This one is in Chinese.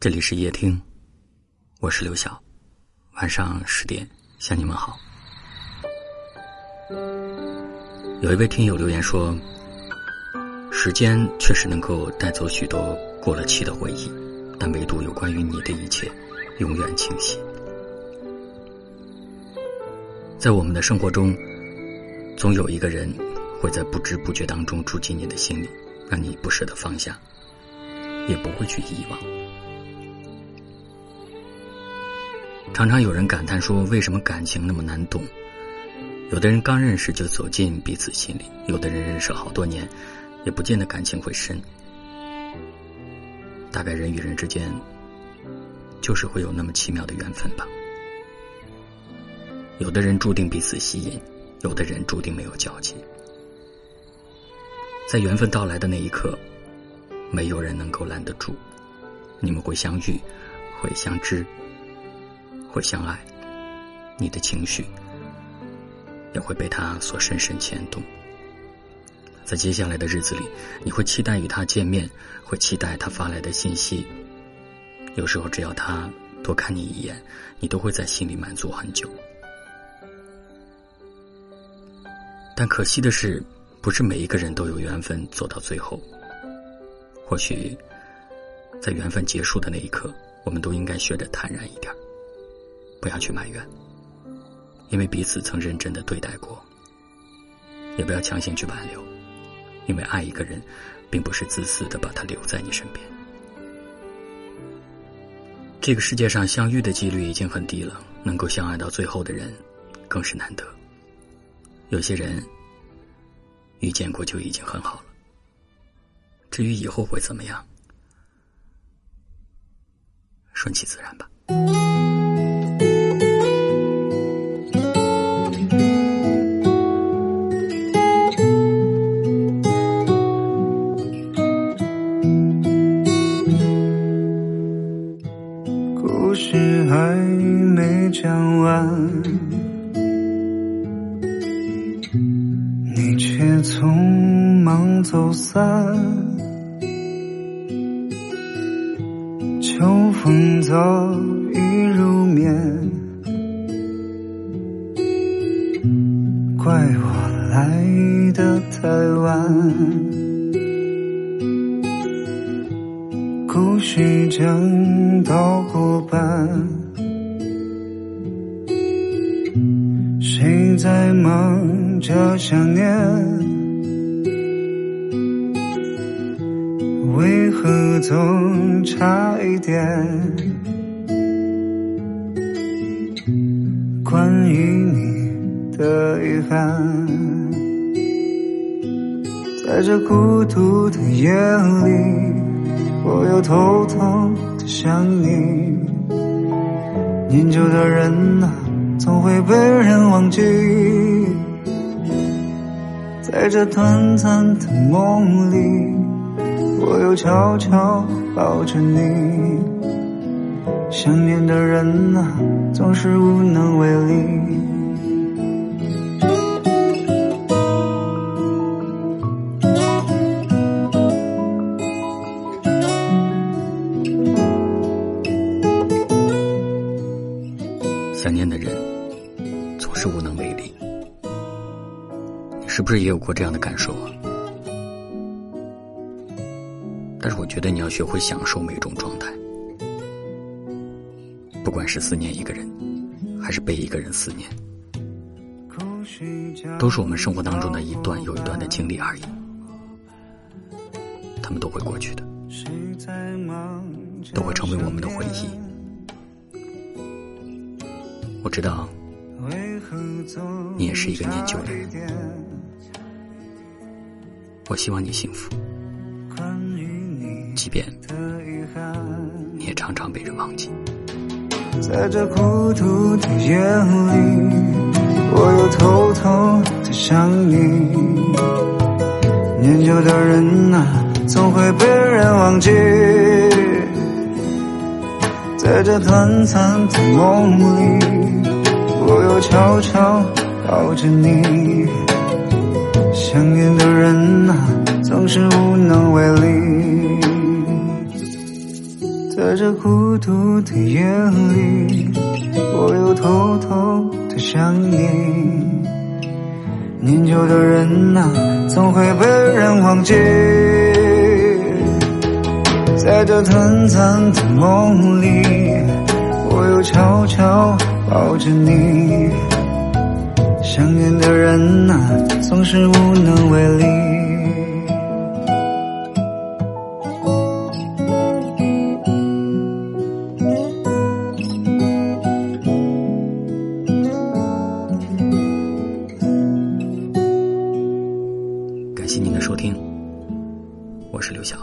这里是夜听，我是刘晓。晚上十点向你们好。有一位听友留言说：“时间确实能够带走许多过了期的回忆，但唯独有关于你的一切，永远清晰。”在我们的生活中，总有一个人会在不知不觉当中住进你的心里，让你不舍得放下，也不会去遗忘。常常有人感叹说：“为什么感情那么难懂？”有的人刚认识就走进彼此心里，有的人认识好多年，也不见得感情会深。大概人与人之间，就是会有那么奇妙的缘分吧。有的人注定彼此吸引，有的人注定没有交集。在缘分到来的那一刻，没有人能够拦得住，你们会相遇，会相知。会相爱，你的情绪也会被他所深深牵动。在接下来的日子里，你会期待与他见面，会期待他发来的信息。有时候，只要他多看你一眼，你都会在心里满足很久。但可惜的是，不是每一个人都有缘分走到最后。或许，在缘分结束的那一刻，我们都应该学着坦然一点。不要去埋怨，因为彼此曾认真的对待过；也不要强行去挽留，因为爱一个人，并不是自私的把他留在你身边。这个世界上相遇的几率已经很低了，能够相爱到最后的人，更是难得。有些人遇见过就已经很好了，至于以后会怎么样，顺其自然吧。你却匆忙走散。秋风早已入眠，怪我来的太晚。故事讲到过半。在忙着想念？为何总差一点？关于你的遗憾，在这孤独的夜里，我又偷偷的想你。念旧的人啊。总会被人忘记，在这短暂的梦里，我又悄悄抱着你。想念的人啊，总是无能为力。是无能为力，你是不是也有过这样的感受啊？但是我觉得你要学会享受每种状态，不管是思念一个人，还是被一个人思念，都是我们生活当中的一段又一段的经历而已，他们都会过去的，都会成为我们的回忆。我知道，你也是一个念旧的人。我希望你幸福，即便你也常常被人忘记。在这孤独的夜里，我又偷偷的想你。念旧的人啊，总会被人忘记。在这短暂的梦里，我又悄悄抱着你。想念的人啊，总是无能为力。在这孤独的夜里，我又偷偷的想你。念旧的人啊，总会被人忘记。在这短暂的梦里，我又悄悄抱着你。想念的人啊，总是无能为力。感谢您的收听，我是刘晓。